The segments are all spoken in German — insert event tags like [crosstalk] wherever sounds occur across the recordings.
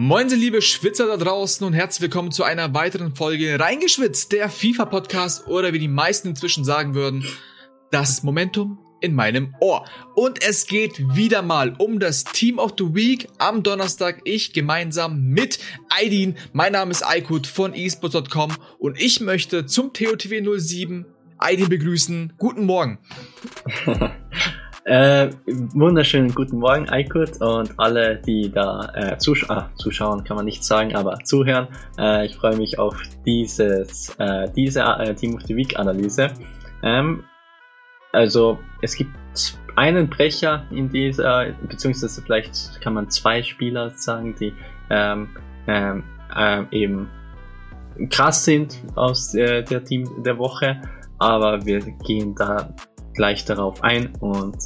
Moin, liebe Schwitzer da draußen und herzlich willkommen zu einer weiteren Folge Reingeschwitzt, der FIFA-Podcast oder wie die meisten inzwischen sagen würden, das Momentum in meinem Ohr. Und es geht wieder mal um das Team of the Week am Donnerstag. Ich gemeinsam mit Aidin. Mein Name ist Aykut von esports.com und ich möchte zum TOTW 07 Aidin begrüßen. Guten Morgen. [laughs] Äh, wunderschönen guten Morgen, Aykut und alle, die da äh, zusch ah, zuschauen, kann man nicht sagen, aber zuhören. Äh, ich freue mich auf dieses, äh, diese äh, Team of the Week Analyse. Ähm, also es gibt einen Brecher in dieser, beziehungsweise vielleicht kann man zwei Spieler sagen, die ähm, ähm, ähm, eben krass sind aus äh, der Team der Woche, aber wir gehen da gleich darauf ein und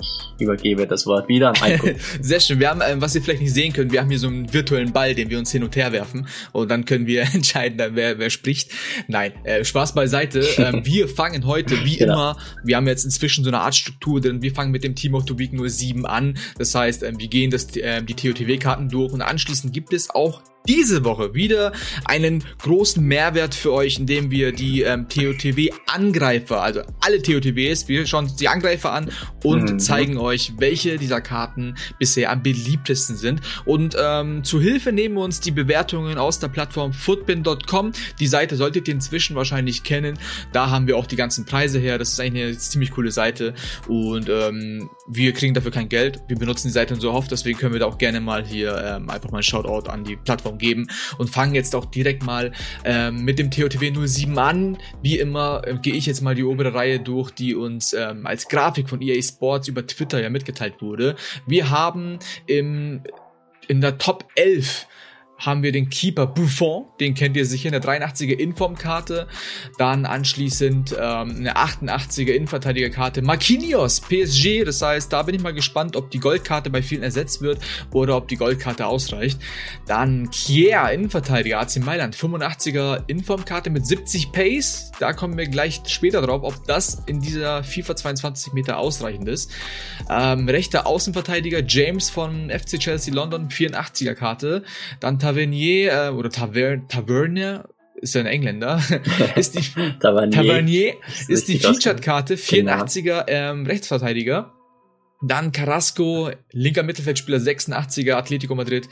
ich übergebe das Wort wieder an Eiko. [laughs] Sehr schön. Wir haben, ähm, was ihr vielleicht nicht sehen könnt, wir haben hier so einen virtuellen Ball, den wir uns hin und her werfen und dann können wir [laughs] entscheiden, wer, wer spricht. Nein, äh, Spaß beiseite. [laughs] Ähm, wir fangen heute, wie genau. immer, wir haben jetzt inzwischen so eine Art Struktur drin, wir fangen mit dem Team of the Week nur sieben an. Das heißt, ähm, wir gehen das, äh, die TOTW-Karten durch und anschließend gibt es auch diese Woche wieder einen großen Mehrwert für euch, indem wir die ähm, TOTW-Angreifer, also alle TOTWs, wir schauen uns die Angreifer an und mhm. zeigen euch, welche dieser Karten bisher am beliebtesten sind. Und ähm, zu Hilfe nehmen wir uns die Bewertungen aus der Plattform footbin.com. Die Seite solltet ihr inzwischen wahrscheinlich kennen. Da haben wir auch die ganzen Preise her. Das ist eigentlich eine ziemlich coole Seite und ähm, wir kriegen dafür kein Geld. Wir benutzen die Seite so oft, deswegen können wir da auch gerne mal hier ähm, einfach mal ein Shoutout an die Plattform geben und fangen jetzt auch direkt mal ähm, mit dem TOTW 07 an. Wie immer äh, gehe ich jetzt mal die obere Reihe durch, die uns ähm, als Grafik von EA Sports über Twitter ja mitgeteilt wurde. Wir haben im, in der Top 11 haben wir den Keeper Buffon, den kennt ihr sicher, eine 83er Informkarte. Dann anschließend ähm, eine 88er Innenverteidigerkarte Marquinhos, PSG. Das heißt, da bin ich mal gespannt, ob die Goldkarte bei vielen ersetzt wird oder ob die Goldkarte ausreicht. Dann Kier, Innenverteidiger, AC Mailand, 85er Informkarte mit 70 Pace. Da kommen wir gleich später drauf, ob das in dieser FIFA 22 Meter ausreichend ist. Ähm, rechter Außenverteidiger James von FC Chelsea London, 84er Karte. Dann Tavernier äh, oder Taver Tavernier ist ja ein Engländer, [laughs] ist die [laughs] Tavernier, Tavernier ist, die Featured-Karte, 84er ähm, Rechtsverteidiger. Dann Carrasco, linker Mittelfeldspieler, 86er, Atletico Madrid.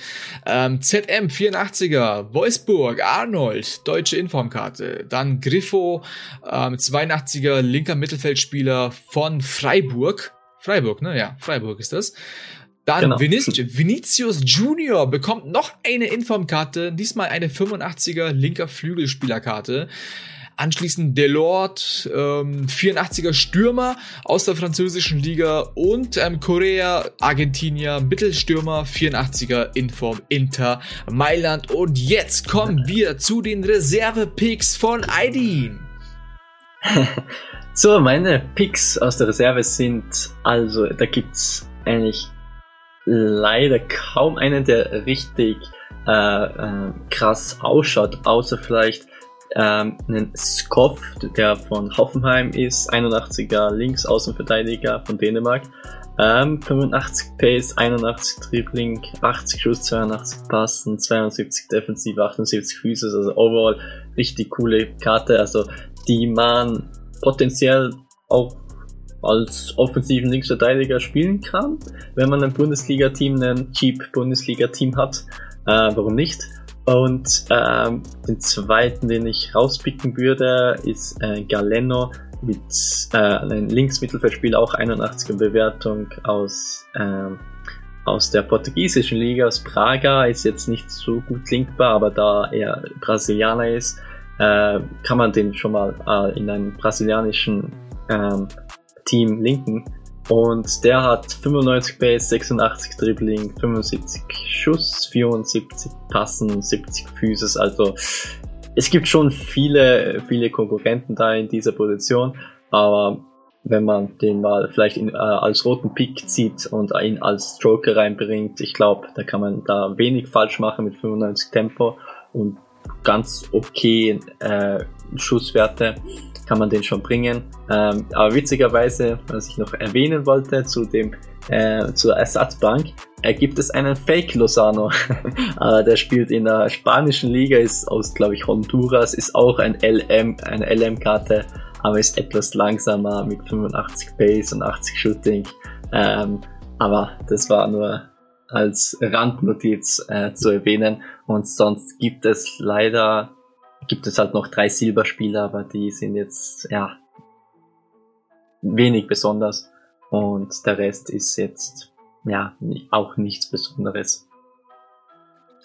Ähm, ZM, 84er, Wolfsburg, Arnold, deutsche Informkarte. Dann Griffo, ähm, 82er, linker Mittelfeldspieler von Freiburg. Freiburg, ne? Ja, Freiburg ist das. Dann genau. Vinicius, Vinicius Junior bekommt noch eine Informkarte, diesmal eine 85er linker Flügelspielerkarte. Anschließend Delort, ähm, 84er Stürmer aus der französischen Liga und ähm, Korea, Argentinier, Mittelstürmer, 84er Inform Inter Mailand. Und jetzt kommen wir zu den Reserve-Picks von Aidin. [laughs] so, meine Picks aus der Reserve sind, also da gibt's eigentlich leider kaum einen, der richtig äh, äh, krass ausschaut, außer vielleicht ähm, einen Skoff, der von Hoffenheim ist, 81er Linksaußenverteidiger von Dänemark, ähm, 85 Pace, 81 Dribbling, 80 Schuss, 82 Passen, 72 Defensiv, 78 Füße, also overall richtig coole Karte, also die man potenziell auch als offensiven Linksverteidiger spielen kann, wenn man ein Bundesliga-Team, ein cheap Bundesliga-Team hat. Äh, warum nicht? Und ähm, den zweiten, den ich rauspicken würde, ist äh, Galeno mit äh, einem Linksmittelfeldspieler, auch 81er Bewertung aus, äh, aus der portugiesischen Liga, aus Praga, ist jetzt nicht so gut linkbar, aber da er Brasilianer ist, äh, kann man den schon mal äh, in einem brasilianischen ähm, Team linken. Und der hat 95 Base, 86 Dribbling, 75 Schuss, 74 Passen, 70 Physis. Also es gibt schon viele, viele Konkurrenten da in dieser Position. Aber wenn man den mal vielleicht in, äh, als roten Pick zieht und ihn als Stroker reinbringt, ich glaube, da kann man da wenig falsch machen mit 95 Tempo und ganz okay äh, Schusswerte kann man den schon bringen. Ähm, aber witzigerweise, was ich noch erwähnen wollte zu dem äh, zur Ersatzbank, äh, gibt es einen Fake Lozano. [laughs] äh, der spielt in der spanischen Liga, ist aus, glaube ich, Honduras, ist auch ein LM, eine LM-Karte, aber ist etwas langsamer mit 85 Pace und 80 Shooting. Ähm, aber das war nur als Randnotiz äh, zu erwähnen. Und sonst gibt es leider, gibt es halt noch drei Silberspieler, aber die sind jetzt, ja, wenig besonders. Und der Rest ist jetzt, ja, auch nichts Besonderes.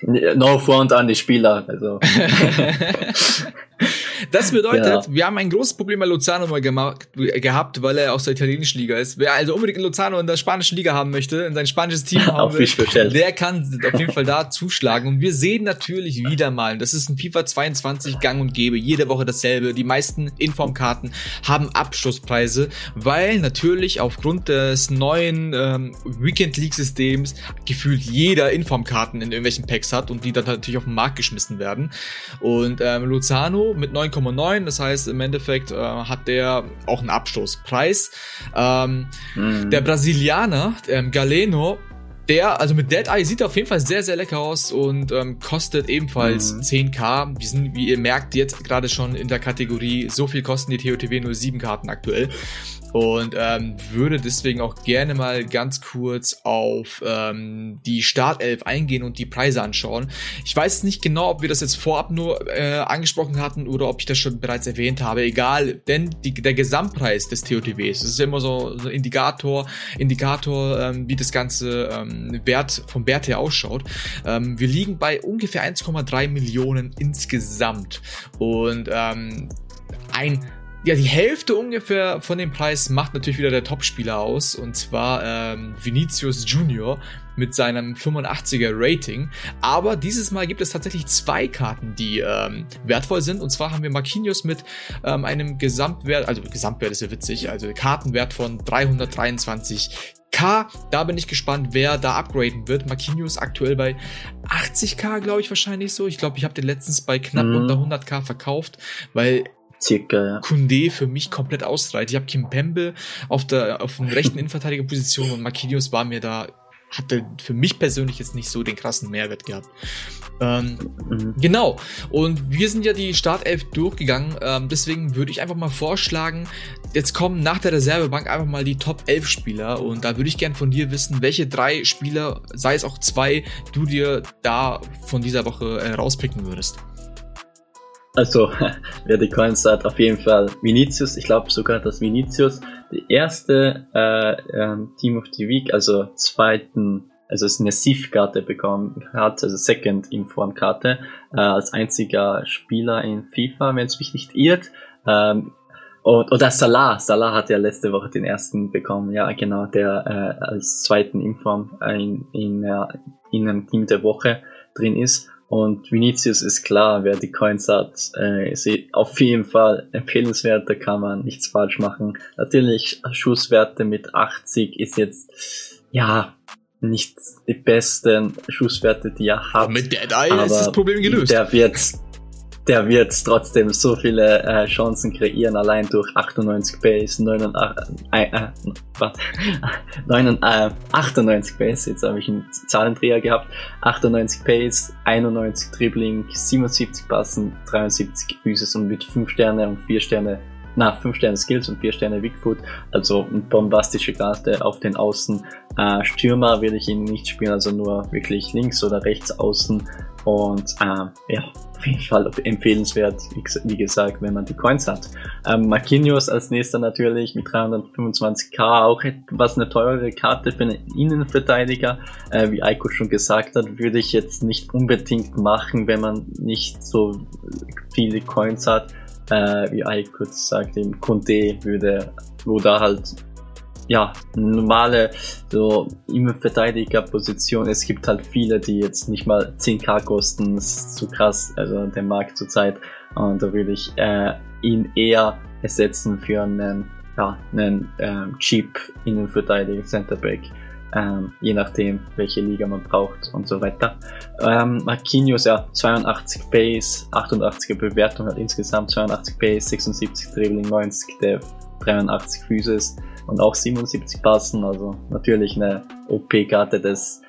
No front an die Spieler, also. [laughs] [laughs] Das bedeutet, ja. wir haben ein großes Problem bei Luzano mal gemacht, gehabt, weil er aus der italienischen Liga ist. Wer also unbedingt in Luzano in der spanischen Liga haben möchte, in sein spanisches Team [laughs] haben will, der kann auf jeden Fall da zuschlagen. Und wir sehen natürlich wieder mal, das ist ein FIFA 22 Gang und Gäbe, jede Woche dasselbe. Die meisten Informkarten haben Abschlusspreise, weil natürlich aufgrund des neuen ähm, Weekend League Systems gefühlt jeder Informkarten in irgendwelchen Packs hat und die dann natürlich auf den Markt geschmissen werden. Und ähm, Luzano mit 9 9,9. Das heißt, im Endeffekt äh, hat der auch einen Abstoßpreis. Ähm, mhm. Der Brasilianer, ähm, Galeno, der, also mit Dead Eye sieht auf jeden Fall sehr, sehr lecker aus und ähm, kostet ebenfalls mhm. 10k. Wir sind, wie ihr merkt, jetzt gerade schon in der Kategorie, so viel kosten die TOTW nur 7 Karten aktuell und ähm, würde deswegen auch gerne mal ganz kurz auf ähm, die Startelf eingehen und die Preise anschauen. Ich weiß nicht genau, ob wir das jetzt vorab nur äh, angesprochen hatten oder ob ich das schon bereits erwähnt habe. Egal, denn die, der Gesamtpreis des TOTWs, das ist immer so, so Indikator, Indikator, ähm, wie das ganze ähm, Wert vom Wert her ausschaut. Ähm, wir liegen bei ungefähr 1,3 Millionen insgesamt und ähm, ein ja, die Hälfte ungefähr von dem Preis macht natürlich wieder der Topspieler aus, und zwar ähm, Vinicius Junior mit seinem 85er Rating. Aber dieses Mal gibt es tatsächlich zwei Karten, die ähm, wertvoll sind. Und zwar haben wir Marquinhos mit ähm, einem Gesamtwert, also Gesamtwert ist ja witzig, also Kartenwert von 323 K, da bin ich gespannt, wer da upgraden wird. Marquinhos aktuell bei 80k, glaube ich wahrscheinlich so. Ich glaube, ich habe den letztens bei knapp mhm. unter 100k verkauft, weil Circa, ja. Kunde für mich komplett ausreicht. Ich habe Kim Pembe auf der auf der rechten [laughs] Innenverteidigerposition und Marquinhos war mir da hatte für mich persönlich jetzt nicht so den krassen Mehrwert gehabt. Ähm, mhm. Genau. Und wir sind ja die Startelf durchgegangen. Ähm, deswegen würde ich einfach mal vorschlagen, jetzt kommen nach der Reservebank einfach mal die Top 11 Spieler. Und da würde ich gern von dir wissen, welche drei Spieler, sei es auch zwei, du dir da von dieser Woche äh, rauspicken würdest. Also, [laughs] wer die Coins hat, auf jeden Fall Vinicius. Ich glaube sogar, dass Vinicius die erste äh, ähm, Team of the Week, also zweiten, also es eine SIF-Karte bekommen hat, also Second Inform-Karte, äh, als einziger Spieler in FIFA, wenn es mich nicht irrt. Ähm, und, oder Salah, Salah hat ja letzte Woche den ersten bekommen, ja genau, der äh, als zweiten Inform in, in, äh, in einem Team der Woche drin ist. Und Vinicius ist klar, wer die Coins hat, äh, ist auf jeden Fall empfehlenswert, da kann man nichts falsch machen. Natürlich, Schusswerte mit 80 ist jetzt, ja, nicht die besten Schusswerte, die er hat. Aber mit Dead Eye ist das Problem gelöst. Der wird der wird trotzdem so viele äh, Chancen kreieren, allein durch 98 Base, 89, äh, äh, warte, [laughs] 9, äh, 98 Base, jetzt habe ich einen Zahlendreher gehabt, 98 Pace, 91 Dribbling, 77 Passen, 73 Physis und mit 5 Sterne und 4 Sterne na, 5 Sterne Skills und 4 Sterne Bigfoot, also eine bombastische Karte auf den Außen. Äh, Stürmer will ich ihn nicht spielen, also nur wirklich links oder rechts außen. Und äh, ja, auf jeden Fall empfehlenswert, wie gesagt, wenn man die Coins hat. Ähm, Marquinhos als nächster natürlich mit 325k, auch etwas eine teure Karte für einen Innenverteidiger. Äh, wie Aiko schon gesagt hat, würde ich jetzt nicht unbedingt machen, wenn man nicht so viele Coins hat. Äh, wie Aiko sagt, im Kunde würde, wo da halt ja, normale, so Innenverteidigerposition. Es gibt halt viele, die jetzt nicht mal 10k kosten. Das ist zu krass, also der Markt zurzeit. Und da würde ich äh, ihn eher ersetzen für einen, ja, einen ähm, cheap Innenverteidiger, Centerback. Ähm, je nachdem, welche Liga man braucht und so weiter. Ähm, Marquinhos, ja, 82 Base, 88er Bewertung hat insgesamt 82 Base, 76 Dribbling, 90 Def, 83 Physis und auch 77 passen. Also natürlich eine OP-Karte des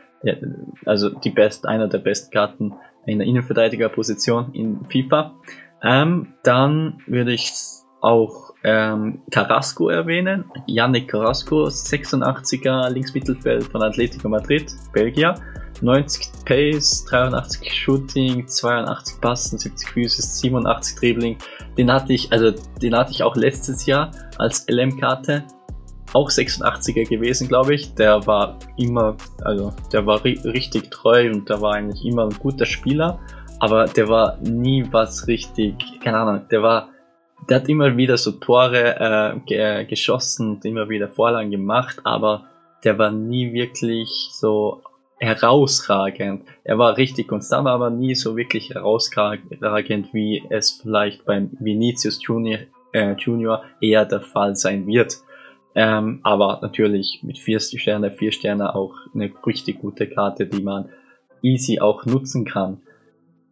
also die best, einer der besten Karten in der Innenverteidigerposition in FIFA. Ähm, dann würde ich auch ähm, Carrasco erwähnen. Yannick Carrasco, 86er Linksmittelfeld von Atletico Madrid, Belgier. 90 Pace, 83 Shooting, 82 Passen, 70 Füße, 87 Dribbling. Den hatte ich, also den hatte ich auch letztes Jahr als LM-Karte. Auch 86er gewesen, glaube ich. Der war immer, also der war ri richtig treu und der war eigentlich immer ein guter Spieler. Aber der war nie was richtig, keine Ahnung, der war der hat immer wieder so Tore äh, ge geschossen und immer wieder Vorlagen gemacht, aber der war nie wirklich so herausragend. Er war richtig konstant, aber nie so wirklich herausragend, wie es vielleicht beim Vinicius Junior, äh, Junior eher der Fall sein wird. Ähm, aber natürlich mit vier Sterne, vier Sterne auch eine richtig gute Karte, die man easy auch nutzen kann.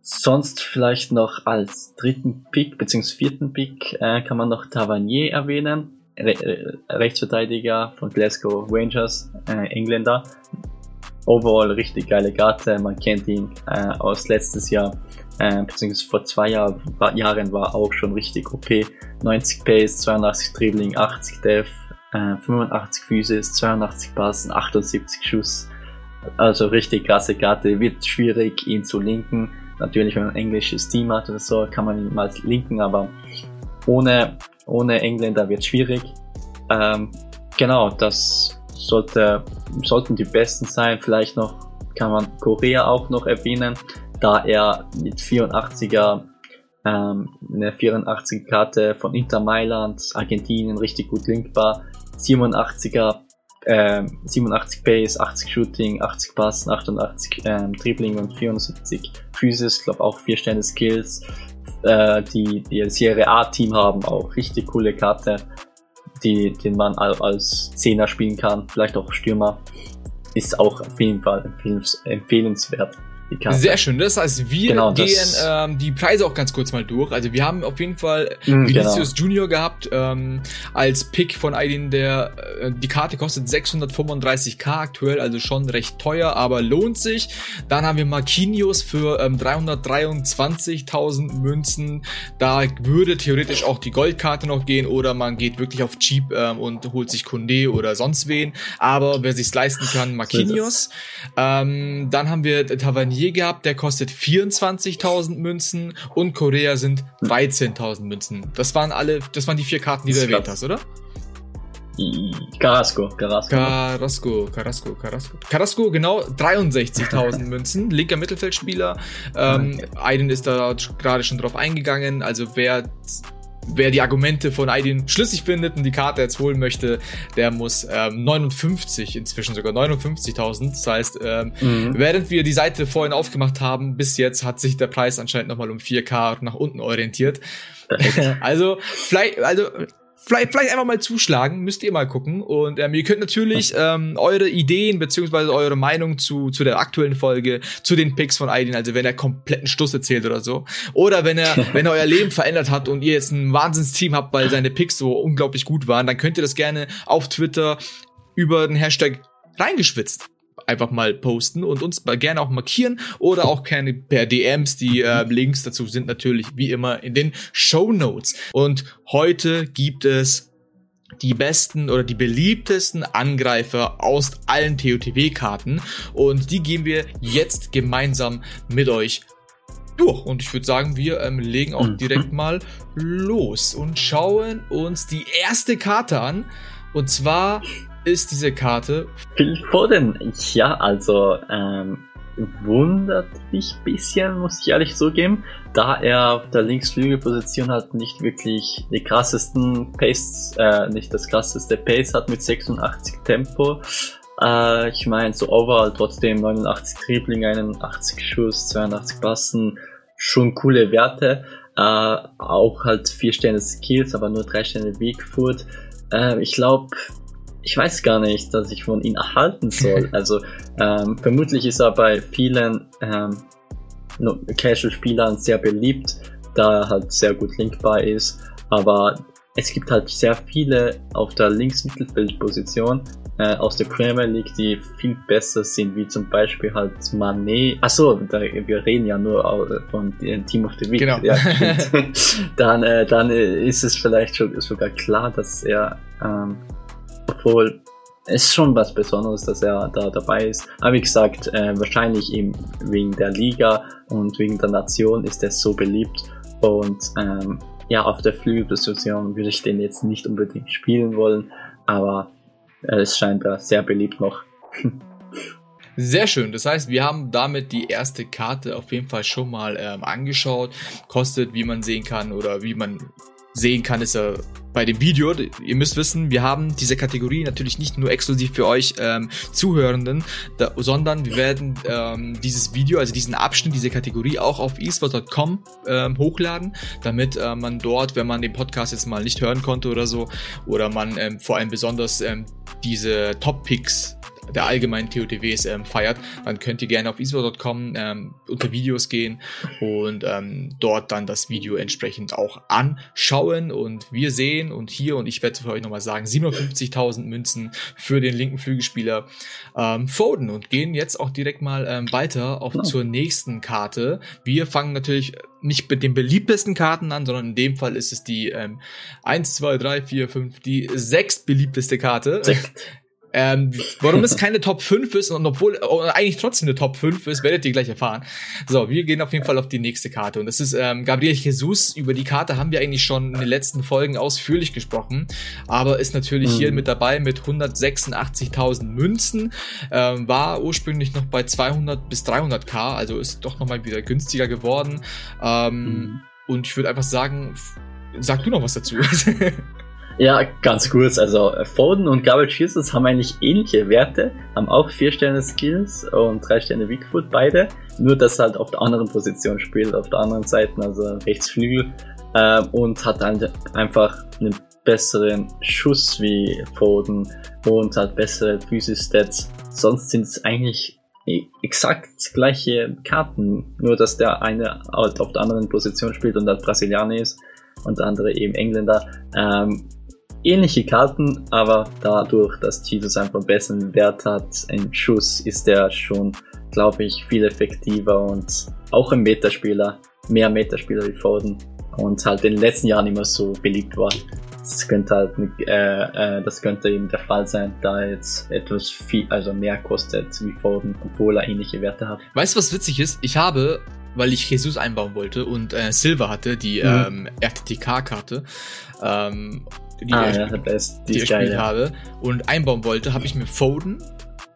Sonst vielleicht noch als dritten Pick bzw. vierten Pick äh, kann man noch Tavernier erwähnen, Re äh, Rechtsverteidiger von Glasgow Rangers, äh, Engländer. Overall richtig geile Karte, man kennt ihn äh, aus letztes Jahr, äh, beziehungsweise vor zwei Jahr, Jahren war auch schon richtig OP. 90 Pace, 82 Dribbling, 80 Def, äh, 85 Physis, 82 Passen, 78 Schuss. Also richtig krasse Karte, wird schwierig ihn zu linken Natürlich, wenn man ein englisches Team hat oder so, kann man ihn mal linken, aber ohne, ohne Engländer wird schwierig. Ähm, genau, das sollte, sollten die besten sein. Vielleicht noch kann man Korea auch noch erwähnen, da er mit 84er ähm, eine 84 Karte von Inter Mailand, Argentinien richtig gut linkbar, 87er äh, 87 Base, 80 Shooting, 80 Passen, 88 ähm, Dribbling und 74 Physis, glaube auch 4 Sterne Skills. Äh, die, die Serie A-Team haben auch richtig coole Karte, die, den man als Zehner spielen kann, vielleicht auch Stürmer. Ist auch auf jeden Fall empfehlenswert. Sehr schön. Das heißt, wir genau, gehen ähm, die Preise auch ganz kurz mal durch. Also wir haben auf jeden Fall mm, Vinicius genau. Junior gehabt ähm, als Pick von Aidin, der äh, die Karte kostet 635k aktuell, also schon recht teuer, aber lohnt sich. Dann haben wir Marquinhos für ähm, 323.000 Münzen. Da würde theoretisch auch die Goldkarte noch gehen oder man geht wirklich auf Cheap ähm, und holt sich Kunde oder sonst wen. Aber wer sich's leisten kann, Marquinhos. Ähm, dann haben wir Tavernier Tavernier gehabt, der kostet 24.000 Münzen und Korea sind 13.000 Münzen. Das waren alle, das waren die vier Karten, die du erwähnt hast, oder? Carrasco, Carrasco. Carrasco, Carrasco, Carrasco. Carrasco, genau, 63.000 [laughs] Münzen, linker Mittelfeldspieler. Ähm, Aiden ist da gerade schon drauf eingegangen. Also wer wer die Argumente von Aidin schlüssig findet und die Karte jetzt holen möchte, der muss ähm, 59, inzwischen sogar 59.000. Das heißt, ähm, mhm. während wir die Seite vorhin aufgemacht haben, bis jetzt hat sich der Preis anscheinend nochmal um 4K nach unten orientiert. [laughs] also, vielleicht, also vielleicht, vielleicht einfach mal zuschlagen, müsst ihr mal gucken. Und ähm, ihr könnt natürlich ähm, eure Ideen beziehungsweise eure Meinung zu, zu der aktuellen Folge, zu den Picks von Aidin, also wenn er kompletten Stuss erzählt oder so. Oder wenn er, [laughs] wenn er euer Leben verändert hat und ihr jetzt ein Wahnsinnsteam habt, weil seine Picks so unglaublich gut waren, dann könnt ihr das gerne auf Twitter über den Hashtag reingeschwitzt einfach mal posten und uns gerne auch markieren oder auch gerne per DMs. Die äh, Links dazu sind natürlich wie immer in den Show Notes. Und heute gibt es die besten oder die beliebtesten Angreifer aus allen TOTW-Karten und die gehen wir jetzt gemeinsam mit euch durch. Und ich würde sagen, wir ähm, legen auch mhm. direkt mal los und schauen uns die erste Karte an. Und zwar ist diese Karte? Phil Foden, ja, also ähm, wundert mich ein bisschen, muss ich ehrlich zugeben, da er auf der Linksflügelposition halt nicht wirklich die krassesten Pace, äh, nicht das krasseste Pace hat mit 86 Tempo. Äh, ich meine, so overall trotzdem 89 Dribbling, 81 Schuss, 82 Passen, schon coole Werte. Äh, auch halt 4 Sterne Skills, aber nur 3 Sterne Weakfoot. Äh, ich glaube, ich weiß gar nicht, dass ich von ihm erhalten soll. [laughs] Also ähm, vermutlich ist er bei vielen ähm, Casual-Spielern sehr beliebt, da er halt sehr gut linkbar ist. Aber es gibt halt sehr viele auf der Linksmittelfeldposition, äh, aus der Premier League, die viel besser sind, wie zum Beispiel halt Mané. Achso, da, wir reden ja nur von Team of the Week. Genau. Ja, [laughs] [laughs] dann äh, dann äh, ist es vielleicht schon, sogar klar, dass er, ähm, obwohl es schon was Besonderes, dass er da dabei ist. Aber wie gesagt, äh, wahrscheinlich eben wegen der Liga und wegen der Nation ist er so beliebt. Und ähm, ja, auf der Flügelposition würde ich den jetzt nicht unbedingt spielen wollen, aber er ist scheinbar sehr beliebt noch. Sehr schön. Das heißt, wir haben damit die erste Karte auf jeden Fall schon mal ähm, angeschaut. Kostet, wie man sehen kann oder wie man sehen kann, ist er bei dem Video. Ihr müsst wissen, wir haben diese Kategorie natürlich nicht nur exklusiv für euch ähm, Zuhörenden, da, sondern wir werden ähm, dieses Video, also diesen Abschnitt, diese Kategorie auch auf esports.com ähm, hochladen, damit äh, man dort, wenn man den Podcast jetzt mal nicht hören konnte oder so, oder man ähm, vor allem besonders ähm, diese Top-Picks der allgemeinen TOTWs ähm, feiert, dann könnt ihr gerne auf eSport.com ähm, unter Videos gehen und ähm, dort dann das Video entsprechend auch anschauen. Und wir sehen und hier, und ich werde für euch nochmal sagen, 750.000 Münzen für den linken Flügelspieler ähm, Foden und gehen jetzt auch direkt mal ähm, weiter auf, oh. zur nächsten Karte. Wir fangen natürlich nicht mit den beliebtesten Karten an, sondern in dem Fall ist es die ähm, 1, 2, 3, 4, 5, die sechs beliebteste Karte. Sechs. Ähm, warum es keine Top 5 ist und obwohl oh, eigentlich trotzdem eine Top 5 ist, werdet ihr gleich erfahren. So, wir gehen auf jeden Fall auf die nächste Karte und das ist ähm, Gabriel Jesus. Über die Karte haben wir eigentlich schon in den letzten Folgen ausführlich gesprochen, aber ist natürlich mhm. hier mit dabei mit 186.000 Münzen, ähm, war ursprünglich noch bei 200 bis 300k, also ist doch nochmal wieder günstiger geworden. Ähm, mhm. Und ich würde einfach sagen, sag du noch was dazu. [laughs] Ja, ganz kurz. Also Foden und Gabriel Jesus haben eigentlich ähnliche Werte, haben auch 4 Sterne Skills und 3 Sterne Weakfoot beide. Nur dass er halt auf der anderen Position spielt, auf der anderen Seite, also Rechtsflügel. Äh, und hat halt einfach einen besseren Schuss wie Foden und halt bessere Physis-Stats. Sonst sind es eigentlich e-, exakt gleiche Karten, nur dass der eine halt auf der anderen Position spielt und halt Brasilianer ist und der andere eben Engländer. Ähm, ähnliche Karten, aber dadurch, dass Jesus einfach besseren Wert hat im Schuss, ist er schon, glaube ich, viel effektiver und auch ein Metaspieler, mehr Metaspieler wie Foden und halt in den letzten Jahren immer so beliebt war. Das könnte halt, äh, äh, das könnte eben der Fall sein, da er jetzt etwas viel, also mehr kostet wie Foden, obwohl er ähnliche Werte hat. Weißt du, was witzig ist? Ich habe weil ich Jesus einbauen wollte und äh, Silver hatte, die mhm. ähm, RTTK-Karte. Ähm, die, ah, ja, die, die ich gespielt ja. habe und einbauen wollte, habe ich mir Foden,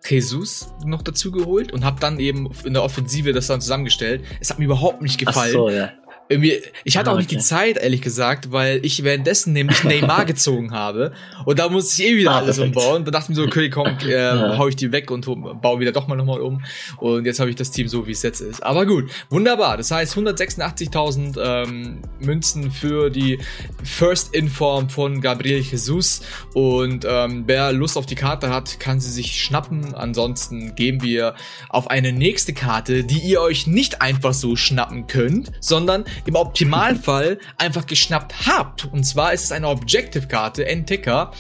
Jesus noch dazu geholt und habe dann eben in der Offensive das dann zusammengestellt. Es hat mir überhaupt nicht gefallen. Ach so, ja. Irgendwie, ich hatte ah, auch nicht die Zeit, ehrlich gesagt, weil ich währenddessen nämlich [laughs] Neymar gezogen habe. Und da musste ich eh wieder ah, alles perfekt. umbauen. Da dachte ich mir so, okay, komm, [laughs] äh, ja. hau ich die weg und baue wieder doch mal nochmal um. Und jetzt habe ich das Team so, wie es jetzt ist. Aber gut, wunderbar. Das heißt 186.000 ähm, Münzen für die First Inform von Gabriel Jesus. Und ähm, wer Lust auf die Karte hat, kann sie sich schnappen. Ansonsten gehen wir auf eine nächste Karte, die ihr euch nicht einfach so schnappen könnt, sondern im Optimalfall einfach geschnappt habt. Und zwar ist es eine Objective-Karte, N-Ticker.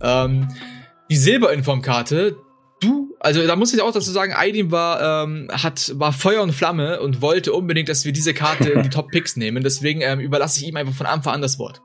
Ähm, die Silberinform-Karte, du, also da muss ich auch dazu sagen, Aidin war, ähm, hat, war Feuer und Flamme und wollte unbedingt, dass wir diese Karte in die Top Picks nehmen. Deswegen ähm, überlasse ich ihm einfach von Anfang an das Wort.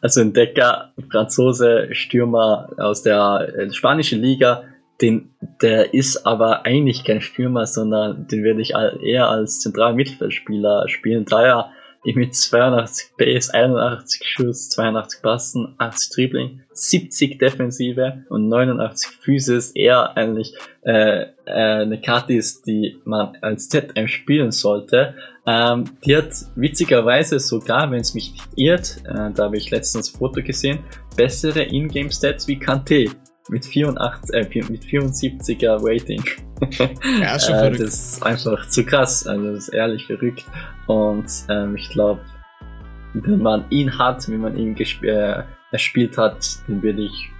Also Entdecker, Franzose, Stürmer aus der äh, spanischen Liga, den, der ist aber eigentlich kein Stürmer, sondern den werde ich eher als zentraler Mittelfeldspieler spielen, da er mit 82 Base, 81 Schuss, 82 Passen, 80 Dribbling, 70 Defensive und 89 Physis. Eher eigentlich äh, äh, eine Karte ist, die man als ZM spielen sollte. Ähm, die hat witzigerweise sogar, wenn es mich nicht irrt, äh, da habe ich letztens ein Foto gesehen, bessere Ingame-Stats wie Kante mit 84, äh, mit 74er Rating. [laughs] Ja, schon äh, verrückt. das ist einfach zu krass, also das ist ehrlich verrückt. Und ähm, ich glaube, wenn man ihn hat, wenn man ihn gesp äh, erspielt hat, dann würde ich,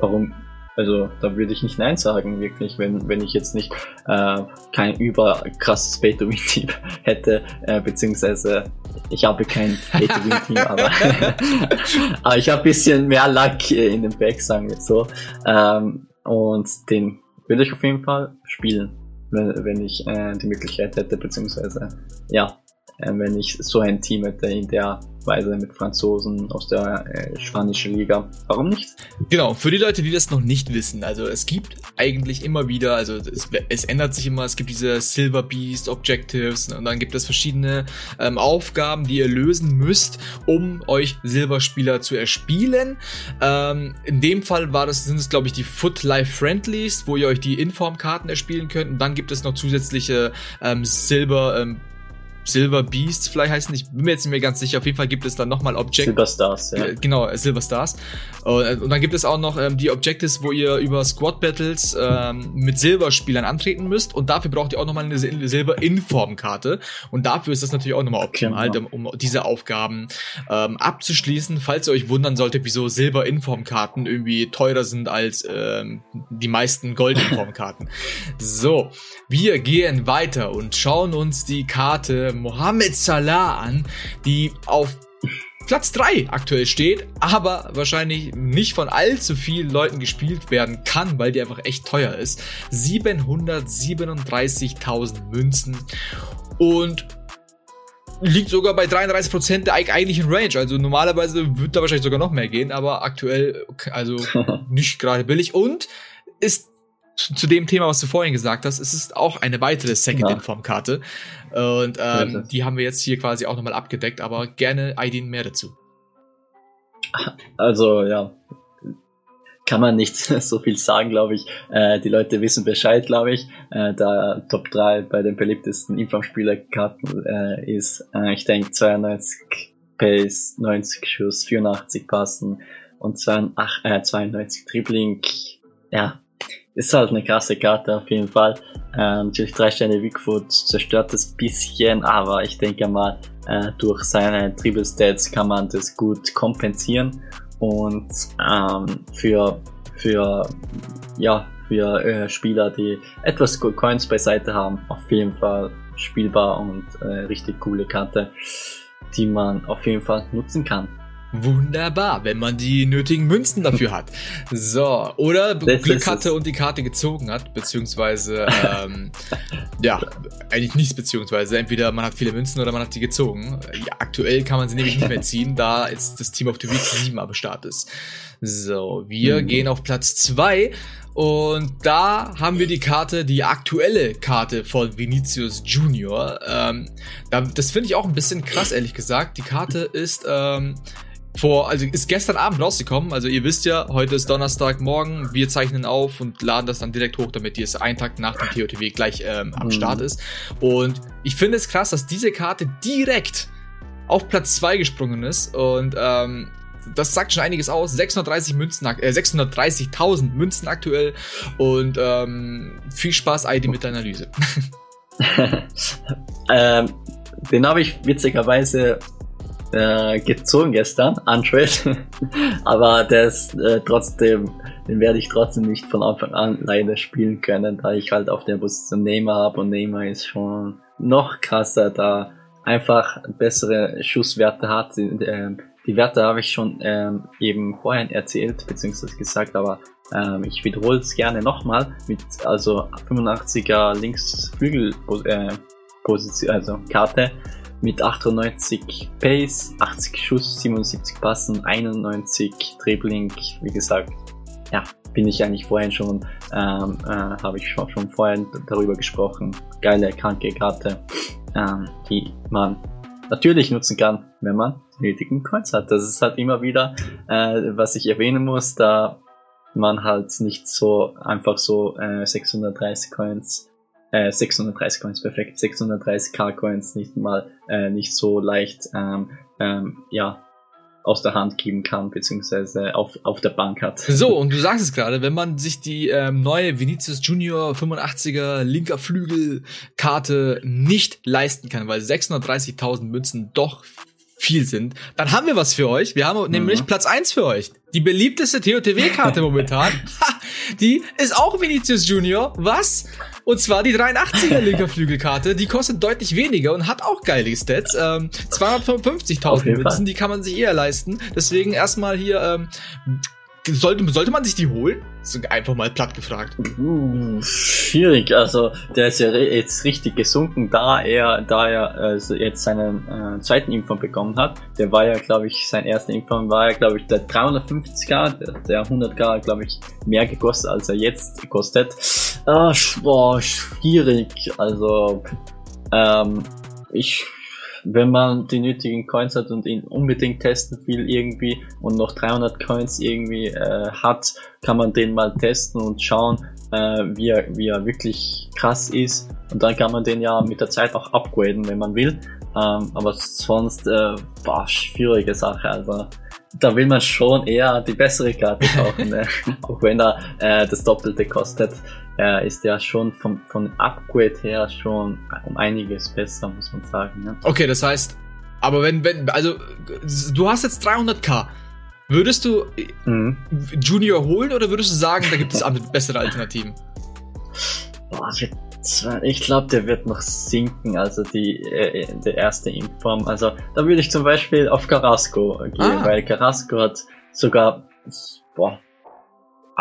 warum, Also da würde ich nicht Nein sagen, wirklich, wenn, wenn ich jetzt nicht äh, kein überkrasses Pay-to-Win-Team [laughs] hätte, äh, beziehungsweise ich habe kein Pay-to-Win-Team, aber, [laughs] [laughs] aber ich habe ein bisschen mehr Luck in den Back, sagen wir so. Ähm, und den würde ich auf jeden Fall spielen, wenn, wenn ich äh, die Möglichkeit hätte, beziehungsweise ja, wenn ich so ein Team hätte in der Weise mit Franzosen aus der äh, spanischen Liga. Warum nicht? Genau, für die Leute, die das noch nicht wissen, also es gibt eigentlich immer wieder, also es, es ändert sich immer, es gibt diese Silver Beast Objectives und dann gibt es verschiedene ähm, Aufgaben, die ihr lösen müsst, um euch Silberspieler zu erspielen. Ähm, in dem Fall war das, sind es glaube ich die Foot Life Friendlies, wo ihr euch die Informkarten erspielen könnt und dann gibt es noch zusätzliche ähm, Silber ähm, Silver Beasts vielleicht heißen, ich bin mir jetzt nicht mehr ganz sicher. Auf jeden Fall gibt es dann nochmal Objectives. Silver Stars, ja. Äh, genau, Silver Stars. Und dann gibt es auch noch ähm, die Objectives, wo ihr über Squad Battles ähm, mit Silberspielern antreten müsst. Und dafür braucht ihr auch nochmal eine Silber-Inform-Karte. Und dafür ist das natürlich auch nochmal optimal, genau. um, um, diese Aufgaben ähm, abzuschließen. Falls ihr euch wundern solltet, wieso Silber-Inform-Karten irgendwie teurer sind als ähm, die meisten Gold-Inform-Karten. so, wir gehen weiter und schauen uns die Karte Mohamed Salah an, die auf Platz 3 aktuell steht, aber wahrscheinlich nicht von allzu vielen Leuten gespielt werden kann, weil die einfach echt teuer ist. 737.000 Münzen und liegt sogar bei 33% der eigentlichen Range. Also normalerweise wird da wahrscheinlich sogar noch mehr gehen, aber aktuell also [laughs] nicht gerade billig und ist zu dem Thema, was du vorhin gesagt hast, es ist auch eine weitere Second-Inform-Karte. Und ähm, die haben wir jetzt hier quasi auch nochmal abgedeckt, aber gerne Aidin mehr dazu. Also ja, kann man nicht [laughs] so viel sagen, glaube ich. Äh, die Leute wissen Bescheid, glaube ich. Äh, da Top 3 bei den beliebtesten Inform-Spielerkarten äh, ist, äh, ich denke, 92 Pace, 90 Schuss, 84 Passen und 92, äh, 92 Dribbling. Ja, ist halt eine krasse Karte auf jeden Fall. Äh, natürlich drei Sterne Wickfoot zerstört das bisschen, aber ich denke mal, äh, durch seine Dribble Stats kann man das gut kompensieren und ähm, für für ja für äh, Spieler, die etwas Coins beiseite haben, auf jeden Fall spielbar und äh, richtig coole Karte, die man auf jeden Fall nutzen kann. Wunderbar, wenn man die nötigen Münzen dafür hat. So, oder das Glück hatte und die Karte gezogen hat, beziehungsweise, ähm, [laughs] ja, eigentlich nichts, beziehungsweise entweder man hat viele Münzen oder man hat die gezogen. Ja, aktuell kann man sie nämlich nicht mehr ziehen, da jetzt das Team of the Week 7 am Start ist. So, wir mhm. gehen auf Platz zwei und da haben wir die Karte, die aktuelle Karte von Vinicius Junior. Ähm, das finde ich auch ein bisschen krass, ehrlich gesagt. Die Karte ist ähm, vor, also ist gestern Abend rausgekommen. Also ihr wisst ja, heute ist Donnerstagmorgen, wir zeichnen auf und laden das dann direkt hoch, damit ihr es einen Tag nach dem TOTW gleich ähm, am mhm. Start ist. Und ich finde es krass, dass diese Karte direkt auf Platz 2 gesprungen ist und ähm, das sagt schon einiges aus. 630 Münzen, äh, 630.000 Münzen aktuell und ähm, viel Spaß, ID mit der Analyse. [laughs] ähm, den habe ich witzigerweise äh, gezogen gestern, Untrade. [laughs] Aber der ist äh, trotzdem, den werde ich trotzdem nicht von Anfang an leider spielen können, da ich halt auf der Position Neymar habe und Neymar ist schon noch krasser, da einfach bessere Schusswerte hat. Die, äh, die Werte habe ich schon ähm, eben vorhin erzählt, beziehungsweise gesagt, aber ähm, ich wiederhole es gerne nochmal mit also 85er Linksflügel äh, Position, also Karte mit 98 Pace, 80 Schuss, 77 Passen, 91 Dribbling, wie gesagt, ja, bin ich eigentlich vorhin schon, ähm, äh, habe ich schon, schon vorhin darüber gesprochen. Geile, kranke Karte, ähm, die man natürlich nutzen kann, wenn man nötigen Coins hat. Das ist halt immer wieder, äh, was ich erwähnen muss, da man halt nicht so einfach so äh, 630 Coins äh, 630 Coins, perfekt, 630k Coins nicht mal, äh, nicht so leicht, ähm, ähm, ja, aus der Hand geben kann, beziehungsweise auf, auf der Bank hat. So, [laughs] und du sagst es gerade, wenn man sich die ähm, neue Vinicius Junior 85er linker Flügelkarte nicht leisten kann, weil 630.000 Münzen doch viel sind, dann haben wir was für euch. Wir haben mhm. nämlich Platz eins für euch. Die beliebteste TOTW-Karte [laughs] momentan. [laughs] die ist auch Vinicius Junior. Was? Und zwar die 83er linker Flügelkarte. Die kostet deutlich weniger und hat auch geile Stats. Ähm, 255.000 Münzen, die kann man sich eher leisten. Deswegen erstmal hier ähm, sollte, sollte man sich die holen? Einfach mal platt gefragt. Uh, schwierig. Also der ist ja jetzt richtig gesunken, da er, da er also jetzt seinen äh, zweiten Impfung bekommen hat. Der war ja, glaube ich, sein erster Impfung war ja, glaube ich, der 350k, der, der 100k, glaube ich, mehr gekostet, als er jetzt kostet. Ah, boah, schwierig. Also ähm, ich wenn man die nötigen Coins hat und ihn unbedingt testen will irgendwie und noch 300 Coins irgendwie äh, hat, kann man den mal testen und schauen, äh, wie, er, wie er wirklich krass ist. Und dann kann man den ja mit der Zeit auch upgraden, wenn man will. Ähm, aber sonst, äh, war schwierige Sache. Also da will man schon eher die bessere Karte kaufen, [laughs] ne? auch wenn er äh, das Doppelte kostet er ist ja schon vom, von Upgrade her schon um einiges besser, muss man sagen. Ja. Okay, das heißt, aber wenn, wenn, also du hast jetzt 300k. Würdest du mhm. Junior holen oder würdest du sagen, da gibt es bessere Alternativen? Boah, ich glaube, der wird noch sinken, also die, äh, der erste Inform. Also da würde ich zum Beispiel auf Carrasco gehen, ah. weil Carrasco hat sogar, boah,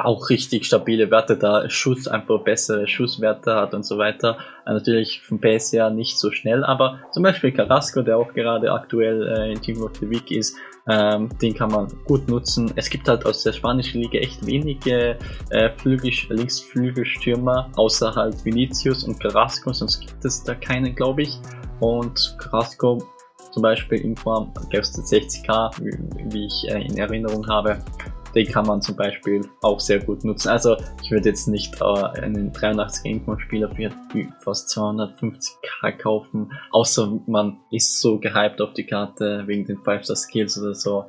auch richtig stabile Werte da, Schuss einfach bessere Schusswerte hat und so weiter. Äh, natürlich vom PS her nicht so schnell, aber zum Beispiel Carrasco, der auch gerade aktuell äh, in Team of the Week ist, ähm, den kann man gut nutzen. Es gibt halt aus der spanischen Liga echt wenige äh, Flügel, Linksflügelstürmer, außer halt Vinicius und Carrasco, sonst gibt es da keinen, glaube ich. Und Carrasco zum Beispiel in Form kostet 60k, wie, wie ich äh, in Erinnerung habe den kann man zum Beispiel auch sehr gut nutzen. Also ich würde jetzt nicht äh, einen 83 Income Spieler für fast 250k kaufen, außer man ist so gehypt auf die Karte wegen den 5-Star Skills oder so.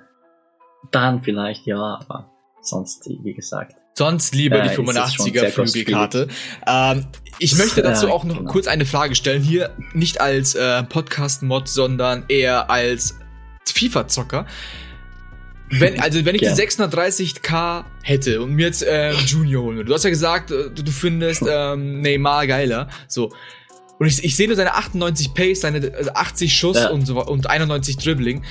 Dann vielleicht ja, aber sonst, wie gesagt. Sonst lieber die 85er Flügelkarte. Ähm, ich möchte [laughs] dazu ja, auch noch genau. kurz eine Frage stellen. Hier nicht als äh, Podcast-Mod, sondern eher als FIFA-Zocker. Wenn, also wenn ich die 630k hätte und mir jetzt äh, Junior holen würde, du hast ja gesagt, äh, du, du findest ähm, Neymar geiler, so. Und ich, ich sehe nur seine 98 Pace, seine also 80 Schuss ja. und so und 91 Dribbling.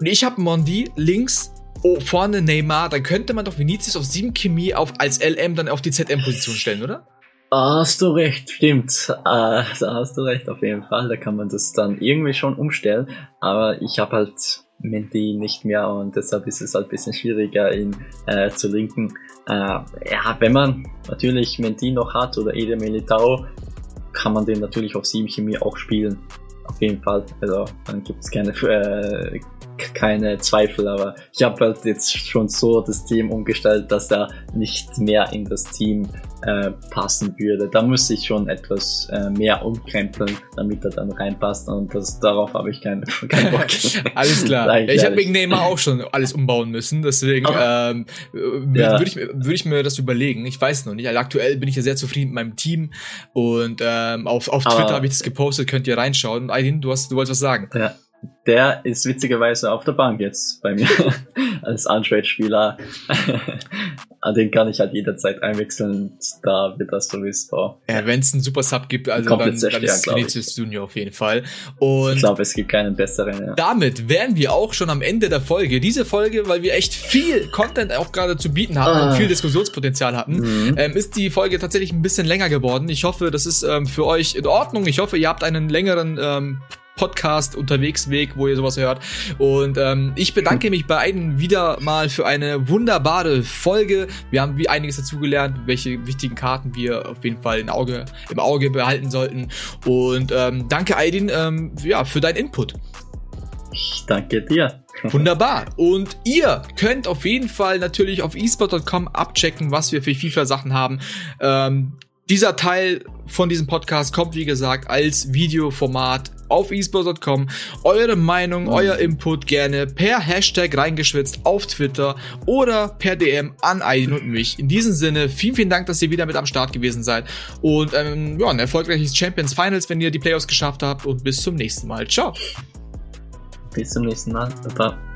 Und ich habe Mondi links, oh, vorne Neymar, dann könnte man doch Vinicius auf 7 Chemie auf, als LM dann auf die ZM-Position stellen, oder? hast du recht, stimmt. Äh, da hast du recht, auf jeden Fall. Da kann man das dann irgendwie schon umstellen. Aber ich habe halt Mendy nicht mehr und deshalb ist es halt ein bisschen schwieriger, ihn äh, zu linken. Äh, ja, wenn man natürlich Mendy noch hat oder Ede Militao, kann man den natürlich auf 7 Chemie auch spielen. Auf jeden Fall. Also dann gibt es keine, äh, keine Zweifel, aber ich habe halt jetzt schon so das Team umgestellt, dass er nicht mehr in das Team äh, passen würde. Da muss ich schon etwas äh, mehr umkrempeln, damit er dann reinpasst und das, darauf habe ich keinen [laughs] kein Bock. [laughs] alles klar. ich habe wegen Neymar auch schon alles umbauen müssen, deswegen ähm, ja. würde ich, würd ich mir das überlegen. Ich weiß noch nicht. Also aktuell bin ich ja sehr zufrieden mit meinem Team und ähm, auf, auf Twitter habe ich das gepostet, könnt ihr reinschauen. Aydin, du, hast, du wolltest was sagen. Ja der ist witzigerweise auf der Bank jetzt bei mir [laughs] als Untrade-Spieler. [laughs] Den kann ich halt jederzeit einwechseln. Da wird das sowieso. Ja, wenn es einen Super Sub gibt, also dann, dann ist Vinicius Junior auf jeden Fall. Und ich glaube, es gibt keinen besseren. Ja. Damit wären wir auch schon am Ende der Folge. Diese Folge, weil wir echt viel Content auch gerade zu bieten hatten ah. und viel Diskussionspotenzial hatten, mhm. ähm, ist die Folge tatsächlich ein bisschen länger geworden. Ich hoffe, das ist ähm, für euch in Ordnung. Ich hoffe, ihr habt einen längeren ähm, Podcast Unterwegsweg, wo ihr sowas hört. Und ähm, ich bedanke mich bei beiden wieder mal für eine wunderbare Folge. Wir haben wie einiges dazugelernt, welche wichtigen Karten wir auf jeden Fall im Auge, im Auge behalten sollten. Und ähm, danke Aidin ähm, ja, für deinen Input. Ich danke dir. [laughs] Wunderbar. Und ihr könnt auf jeden Fall natürlich auf esport.com abchecken, was wir für FIFA-Sachen haben. Ähm, dieser Teil von diesem Podcast kommt, wie gesagt, als Videoformat auf esports.com. Eure Meinung, euer Input gerne per Hashtag reingeschwitzt auf Twitter oder per DM an Aidin und mich. In diesem Sinne, vielen, vielen Dank, dass ihr wieder mit am Start gewesen seid. Und ähm, ja, ein erfolgreiches Champions Finals, wenn ihr die Playoffs geschafft habt. Und bis zum nächsten Mal. Ciao. Bis zum nächsten Mal. Baba.